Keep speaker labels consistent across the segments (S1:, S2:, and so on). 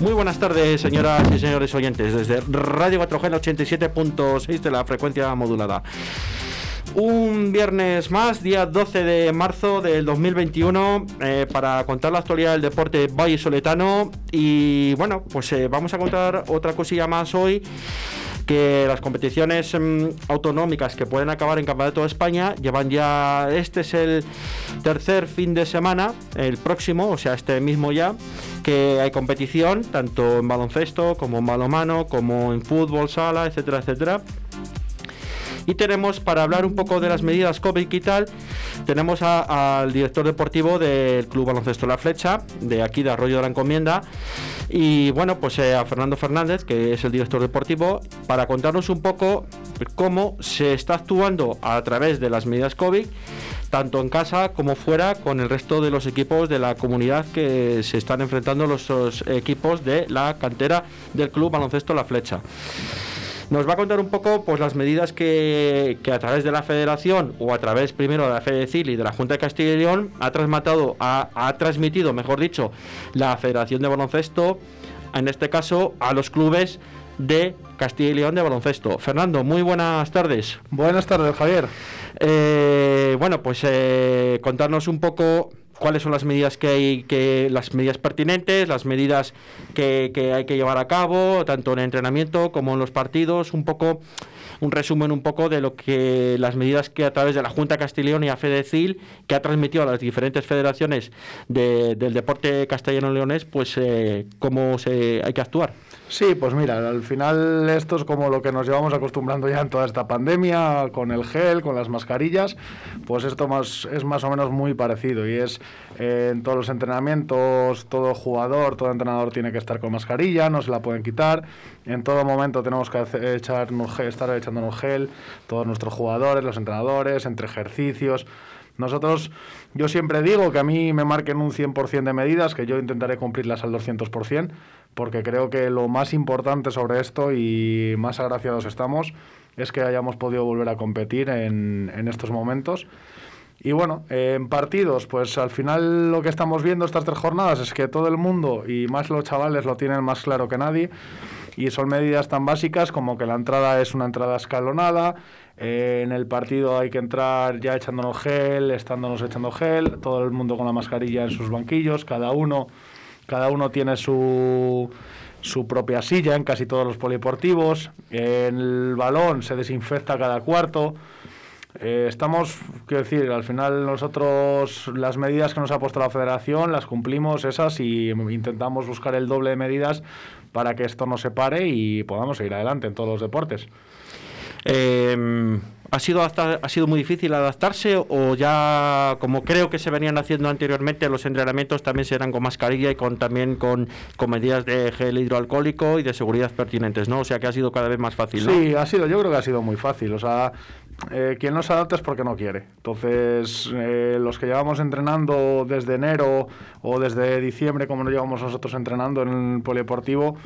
S1: Muy buenas tardes, señoras y señores oyentes, desde Radio 4G 87.6 de la frecuencia modulada. Un viernes más, día 12 de marzo del 2021, eh, para contar la actualidad del deporte Valle Soletano. Y bueno, pues eh, vamos a contar otra cosilla más hoy que las competiciones mm, autonómicas que pueden acabar en Campeonato de España llevan ya, este es el tercer fin de semana, el próximo, o sea, este mismo ya, que hay competición, tanto en baloncesto como en balonmano, como en fútbol, sala, etcétera, etcétera. Y tenemos, para hablar un poco de las medidas COVID y tal, tenemos al director deportivo del Club Baloncesto La Flecha, de aquí de Arroyo de la Encomienda, y bueno, pues eh, a Fernando Fernández, que es el director deportivo, para contarnos un poco cómo se está actuando a través de las medidas COVID tanto en casa como fuera con el resto de los equipos de la comunidad que se están enfrentando los equipos de la cantera del Club Baloncesto La Flecha. Nos va a contar un poco pues, las medidas que, a través de la Federación o a través primero de la FEDECIL y de la Junta de Castilla y León ha, transmitido, ha, transmitido, mejor dicho, la Federación de Baloncesto, en este caso a los clubes de Castilla y León de baloncesto. Fernando, muy buenas tardes.
S2: Buenas tardes, Javier.
S1: Eh, bueno, pues eh, contarnos un poco cuáles son las medidas que hay, que las medidas pertinentes, las medidas que, que hay que llevar a cabo, tanto en entrenamiento como en los partidos, un poco un resumen un poco de lo que las medidas que a través de la Junta Castellón y a FEDECIL, que ha transmitido a las diferentes federaciones del deporte castellano-leonés, pues eh, cómo se, hay que actuar.
S2: Sí, pues mira, al final esto es como lo que nos llevamos acostumbrando ya en toda esta pandemia, con el gel, con las mascarillas, pues esto más, es más o menos muy parecido y es eh, en todos los entrenamientos, todo jugador, todo entrenador tiene que estar con mascarilla, no se la pueden quitar, en todo momento tenemos que echarnos, estar echándonos gel, todos nuestros jugadores, los entrenadores, entre ejercicios. Nosotros, yo siempre digo que a mí me marquen un 100% de medidas, que yo intentaré cumplirlas al 200%, porque creo que lo más importante sobre esto y más agraciados estamos es que hayamos podido volver a competir en, en estos momentos. Y bueno, en partidos, pues al final lo que estamos viendo estas tres jornadas es que todo el mundo, y más los chavales, lo tienen más claro que nadie, y son medidas tan básicas como que la entrada es una entrada escalonada, en el partido hay que entrar ya echándonos gel, estándonos echando gel, todo el mundo con la mascarilla en sus banquillos, cada uno, cada uno tiene su, su propia silla en casi todos los polideportivos, el balón se desinfecta cada cuarto. Eh, estamos, quiero decir, al final nosotros las medidas que nos ha puesto la federación las cumplimos esas y intentamos buscar el doble de medidas para que esto no se pare y podamos seguir adelante en todos los deportes.
S1: Eh, ¿ha, sido ¿Ha sido muy difícil adaptarse o ya, como creo que se venían haciendo anteriormente, los entrenamientos también serán con mascarilla y con también con, con medidas de gel hidroalcohólico y de seguridad pertinentes, ¿no? O sea que ha sido cada vez más fácil.
S2: Sí, ha sido, yo creo que ha sido muy fácil. O sea, eh, quien no se adapta es porque no quiere. Entonces, eh, los que llevamos entrenando desde enero o desde diciembre, como nos llevamos nosotros entrenando en el polideportivo,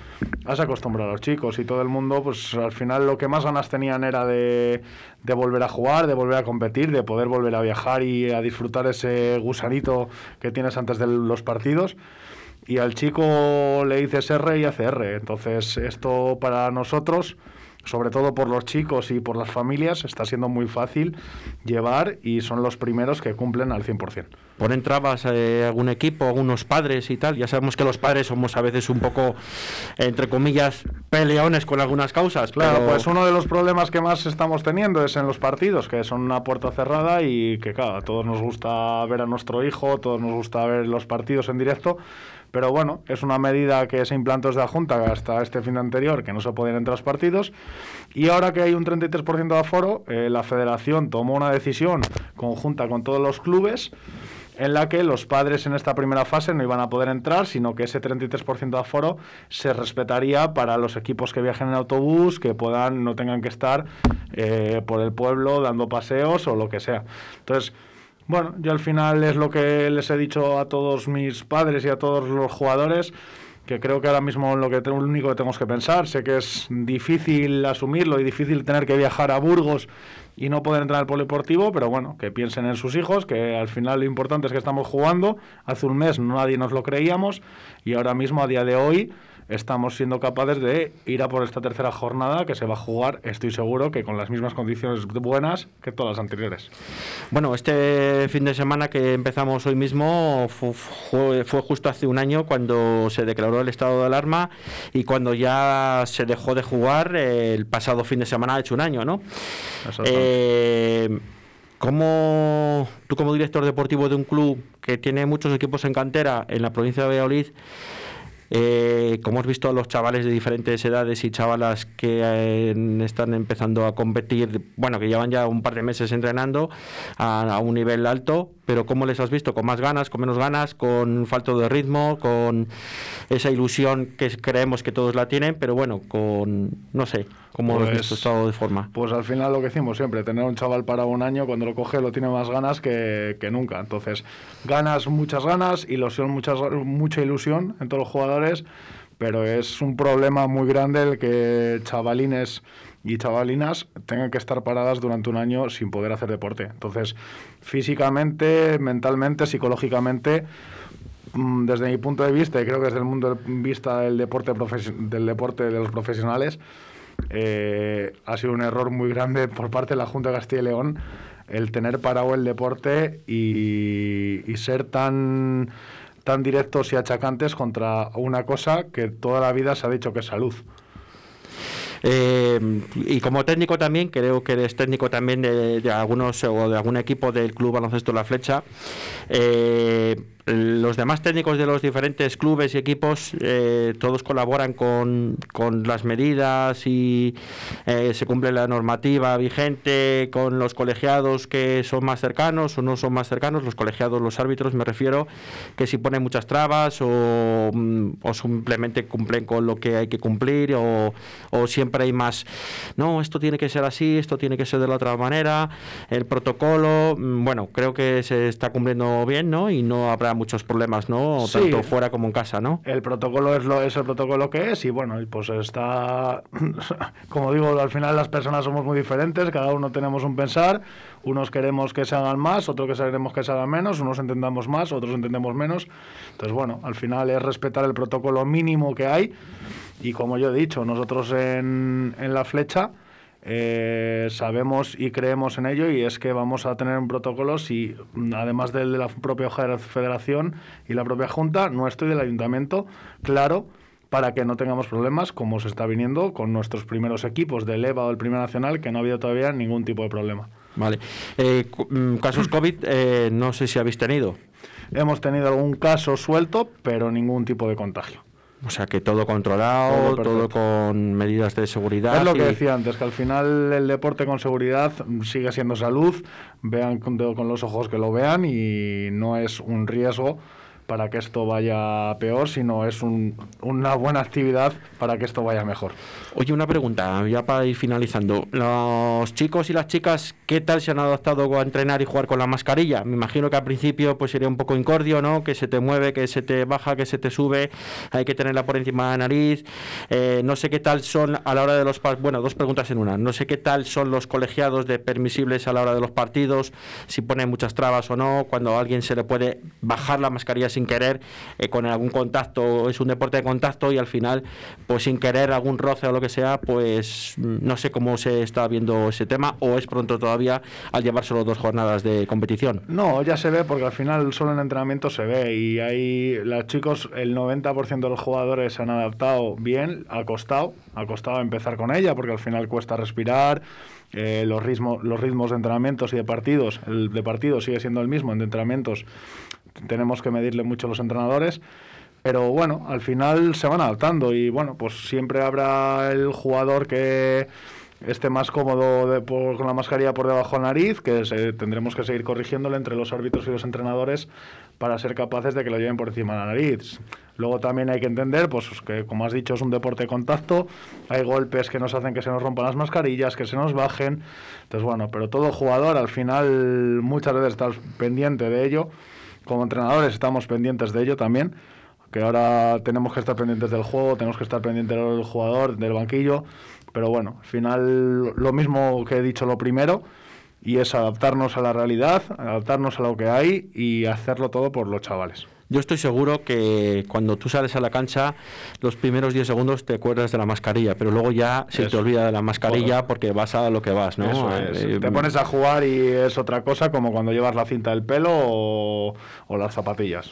S2: has acostumbrado a los chicos y todo el mundo, pues al final lo que más ganas tenían era de, de volver a jugar, de volver a competir, de poder volver a viajar y a disfrutar ese gusanito que tienes antes de los partidos y al chico le dices R y hace R. Entonces, esto para nosotros sobre todo por los chicos y por las familias, está siendo muy fácil llevar y son los primeros que cumplen al 100%.
S1: ¿Ponen trabas eh, algún equipo, algunos padres y tal? Ya sabemos que los padres somos a veces un poco, entre comillas, peleones con algunas causas.
S2: Claro, pues uno de los problemas que más estamos teniendo es en los partidos, que son una puerta cerrada y que, claro, a todos nos gusta ver a nuestro hijo, a todos nos gusta ver los partidos en directo, pero bueno, es una medida que se implantó desde la Junta hasta este fin de anterior, que no se podían entrar los partidos. Y ahora que hay un 33% de aforo, eh, la federación tomó una decisión conjunta con todos los clubes en la que los padres en esta primera fase no iban a poder entrar, sino que ese 33% de aforo se respetaría para los equipos que viajen en autobús, que puedan no tengan que estar eh, por el pueblo dando paseos o lo que sea. Entonces, bueno, yo al final es lo que les he dicho a todos mis padres y a todos los jugadores, que creo que ahora mismo lo, que, lo único que tenemos que pensar, sé que es difícil asumirlo y difícil tener que viajar a Burgos y no poder entrar al polideportivo, pero bueno, que piensen en sus hijos, que al final lo importante es que estamos jugando, hace un mes nadie nos lo creíamos y ahora mismo a día de hoy estamos siendo capaces de ir a por esta tercera jornada que se va a jugar, estoy seguro, que con las mismas condiciones buenas que todas las anteriores.
S1: Bueno, este fin de semana que empezamos hoy mismo fue, fue, justo hace un año cuando se declaró el estado de alarma y cuando ya se dejó de jugar el pasado fin de semana, ha hecho un año, ¿no? Eh, ¿Cómo tú como director deportivo de un club que tiene muchos equipos en cantera en la provincia de Valladolid, eh, como has visto a los chavales de diferentes edades y chavalas que eh, están empezando a competir, bueno, que llevan ya un par de meses entrenando a, un nivel alto, pero ¿cómo les has visto? ¿Con más ganas, con menos ganas, con falto de ritmo, con esa ilusión que creemos que todos la tienen, pero bueno, con, no sé, ¿cómo lo has visto pues, estado de forma?
S2: Pues al final lo que decimos siempre, tener un chaval para un año, cuando lo coge lo tiene más ganas que, que nunca. Entonces, ganas, muchas ganas, ilusión, muchas, mucha ilusión en todos los jugadores, pero es un problema muy grande el que chavalines y chavalinas tengan que estar paradas durante un año sin poder hacer deporte. Entonces, físicamente, mentalmente, psicológicamente, mm, desde mi punto de vista, y creo que desde el mundo de vista del deporte, del deporte de los profesionales, eh, ha sido un error muy grande por parte de la Junta de Castilla y León el tener parado el deporte y, y ser tan tan directos y achacantes contra una cosa que toda la vida se ha dicho que es salud.
S1: Eh, y como técnico también, creo que eres técnico también de, algunos o de algún equipo del Club Baloncesto La Flecha. Eh, los demás técnicos de los diferentes clubes y equipos eh, todos colaboran con, con, las medidas y eh, se cumple la normativa vigente con los colegiados que son más cercanos o no son más cercanos, los colegiados, los árbitros, me refiero, que si ponen muchas trabas o, mm, o simplemente cumplen con lo que hay que cumplir o, o, siempre hay más, no, esto tiene que ser así, esto tiene que ser de la otra manera, el protocolo, mm, bueno, creo que se está cumpliendo bien, ¿no? Y no habrá muchos problemas, ¿no? Tanto fuera como en casa, ¿no?
S2: El protocolo es, lo, es el protocolo que es y bueno, pues está, como digo, al final las personas somos muy diferentes, cada uno tenemos un pensar, unos queremos que se hagan más, otros queremos que se hagan menos, unos entendamos más, otros entendemos menos. Entonces, bueno, al final es respetar el protocolo mínimo que hay y como yo he dicho, nosotros en, en la flecha eh, sabemos y creemos en ello y es que vamos a tener un protocolo si, además del de la propia federación y la propia junta, nuestro y del ayuntamiento, claro, para que no tengamos problemas como se está viniendo con nuestros primeros equipos del EVA o el Primer Nacional, que no ha habido todavía ningún tipo de problema.
S1: Vale. Eh, mm, casos COVID, eh, no sé si habéis tenido.
S2: Hemos tenido algún caso suelto, pero ningún tipo de contagio.
S1: O sea, que todo controlado, todo, con medidas de seguridad.
S2: Es lo que decía antes, que al final el deporte con seguridad sigue siendo salud, vean con, con los ojos que lo vean y no es un riesgo para que esto vaya peor, sino es una buena actividad para que esto vaya mejor.
S1: Oye, una pregunta, ya para ir finalizando. Los chicos y las chicas, ¿qué tal se han adaptado a entrenar y jugar con la mascarilla? Me imagino que al principio pues sería un poco incordio, ¿no? Que se te mueve, que se te baja, que se te sube, hay que tenerla por encima de la nariz. Eh, no sé qué tal son a la hora de los... Bueno, dos preguntas en una. No sé qué tal son los colegiados de permisibles a la hora de los partidos, si ponen muchas trabas o no, cuando a alguien se le puede bajar la mascarilla sin querer, eh, con algún contacto, es un deporte de contacto y al final, pues sin querer algún roce o lo que sea, pues mm, no sé cómo se está viendo ese tema o es pronto todavía al llevar solo dos jornadas de competición.
S2: No, ya se ve porque al final solo en entrenamiento se ve y ahí los chicos, el 90% de los jugadores se han adaptado bien, ha costado, ha costado empezar con ella porque al final cuesta respirar. Eh, los, ritmos, los ritmos de entrenamientos y de partidos, el de partidos sigue siendo el mismo, en de entrenamientos tenemos que medirle mucho los entrenadores. Pero bueno, al final se van adaptando y bueno, pues siempre habrá el jugador que esté más cómodo con la mascarilla por debajo de la nariz, que tendremos que seguir corrigiéndole entre los árbitros y los entrenadores para ser capaces de que lo lleven por encima de la nariz. Luego también hay que entender, pues que como has dicho es un deporte de contacto, hay golpes que nos hacen que se nos rompan las mascarillas, que se nos bajen. Entonces bueno, pero todo jugador al final muchas veces está pendiente de ello como entrenadores estamos pendientes de ello también, que ahora tenemos que estar pendientes del juego, tenemos que estar pendientes del jugador, del banquillo, pero bueno, al final lo mismo que he dicho lo primero, y es adaptarnos a la realidad, adaptarnos a lo que hay y hacerlo todo por los chavales.
S1: Yo estoy seguro que cuando tú sales a la cancha, los primeros 10 segundos te acuerdas de la mascarilla, pero luego ya se te olvida de la mascarilla porque vas a lo que vas, ¿no?
S2: Eh, te pones a jugar y es otra cosa como cuando llevas la cinta del pelo o las zapatillas.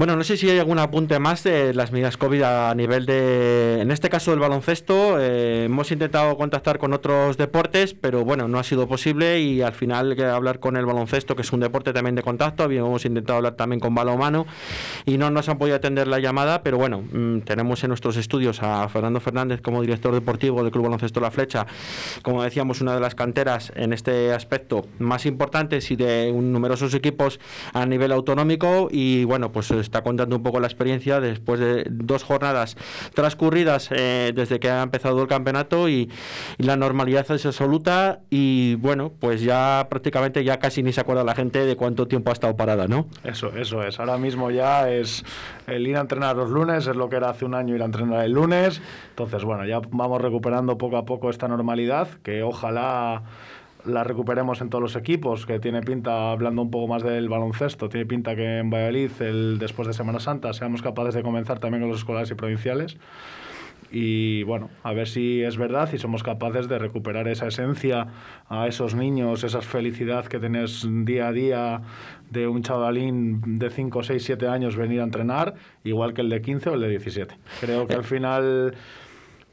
S1: Bueno, no sé si hay algún apunte más de las medidas COVID a nivel de, en este caso del baloncesto. Eh, hemos intentado contactar con otros deportes, pero bueno, no ha sido posible y al final que hablar con el baloncesto, que es un deporte también de contacto, habíamos intentado hablar también con balonmano y no nos han podido atender la llamada, pero bueno, mm, tenemos en nuestros estudios a Fernando Fernández como director deportivo del Club Baloncesto La Flecha, como decíamos, una de las canteras en este aspecto más importantes y de numerosos equipos a nivel autonómico y bueno, pues está contando un poco la experiencia después de dos jornadas transcurridas eh, desde que ha empezado el campeonato y, la normalidad es absoluta y bueno, pues ya prácticamente ya casi ni se acuerda la gente de cuánto tiempo ha estado parada, ¿no?
S2: Eso, eso es. Ahora mismo ya es el ir a entrenar los lunes, es lo que era hace un año ir a entrenar el lunes. Entonces, bueno, ya vamos recuperando poco a poco esta normalidad que ojalá la recuperemos en todos los equipos, que tiene pinta, hablando un poco más del baloncesto, tiene pinta que en Valladolid, el, después de Semana Santa, seamos capaces de comenzar también con los escolares y provinciales. Y bueno, a ver si es verdad y somos capaces de recuperar esa esencia a esos niños, esa felicidad que tenés día a día de un chavalín de 5, 6, 7 años venir a entrenar, igual que el de 15 o el de 17. Creo que al final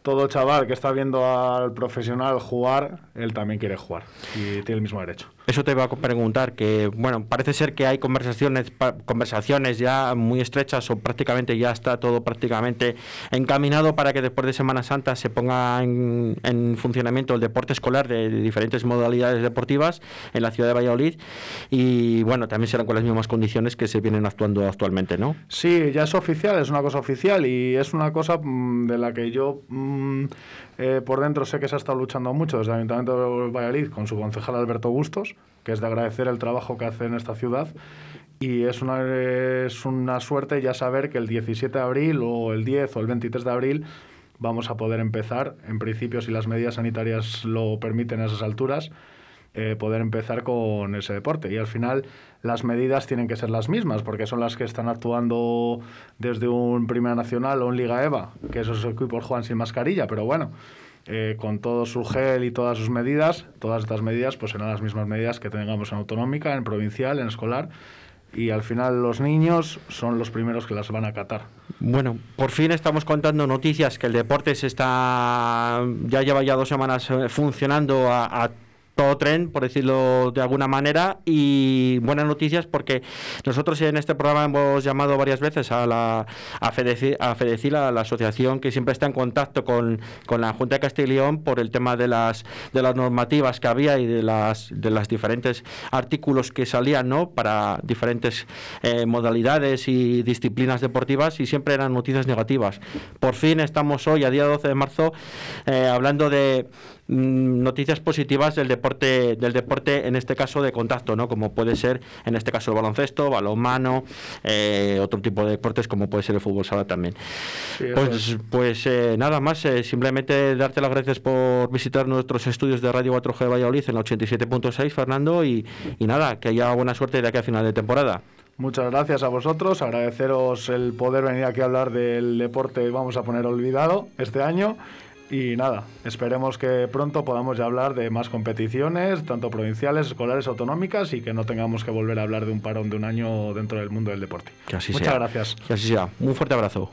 S2: todo chaval que está viendo al profesional jugar, él también quiere jugar y tiene el mismo derecho.
S1: Eso te iba a preguntar, que bueno, parece ser que hay conversaciones, conversaciones ya muy estrechas o prácticamente ya está todo prácticamente encaminado para que después de Semana Santa se ponga en, funcionamiento el deporte escolar de, diferentes modalidades deportivas en la ciudad de Valladolid y bueno, también serán con las mismas condiciones que se vienen actuando actualmente, ¿no?
S2: Sí, ya es oficial, es una cosa oficial y es una cosa mm, de la que yo mm, eh, por dentro sé que se ha estado luchando mucho desde el Ayuntamiento de Valladolid con su concejal Alberto Bustos, que es de agradecer el trabajo que hace en esta ciudad. Y es una, es una suerte ya saber que el 17 de abril o el 10 o el 23 de abril vamos a poder empezar, en principio si las medidas sanitarias lo permiten a esas alturas, eh, poder empezar con ese deporte. Y al final las medidas tienen que ser las mismas, porque son las que están actuando desde un Primera Nacional o un Liga EVA, que esos equipos juegan sin mascarilla, pero bueno. Eh, con todo su gel y todas sus medidas, todas estas medidas pues serán las mismas medidas que tengamos en autonómica, en provincial, en escolar y al final los niños son los primeros que las van a acatar.
S1: Bueno, por fin estamos contando noticias que el deporte se está ya lleva ya dos semanas eh, funcionando a todo tren, por decirlo de alguna manera, y buenas noticias porque nosotros en este programa hemos llamado varias veces a la a Fedecil, a, la asociación que siempre está en contacto con, la Junta de Castilla y León por el tema de las de las normativas que había y de las de las diferentes artículos que salían, ¿no? para diferentes eh, modalidades y disciplinas deportivas y siempre eran noticias negativas. Por fin estamos hoy a día 12 de marzo eh, hablando de Mm, noticias positivas del deporte del deporte en este caso de contacto no como puede ser en este caso el baloncesto balonmano eh, otro tipo de deportes como puede ser el fútbol sala también. Pues pues eh, nada más eh, simplemente darte las gracias por visitar nuestros estudios de Radio 4G de Valladolid en la 87.6 Fernando y, y nada que haya buena suerte de aquí a final de temporada.
S2: Muchas gracias a vosotros, agradeceros el poder venir aquí a hablar del deporte, vamos a poner olvidado este año y nada, esperemos que pronto podamos ya hablar de más competiciones, tanto provinciales, escolares, autonómicas, y que no tengamos que volver a hablar de un parón de un año dentro del mundo del deporte.
S1: Muchas
S2: gracias.
S1: Que así sea. Un fuerte abrazo.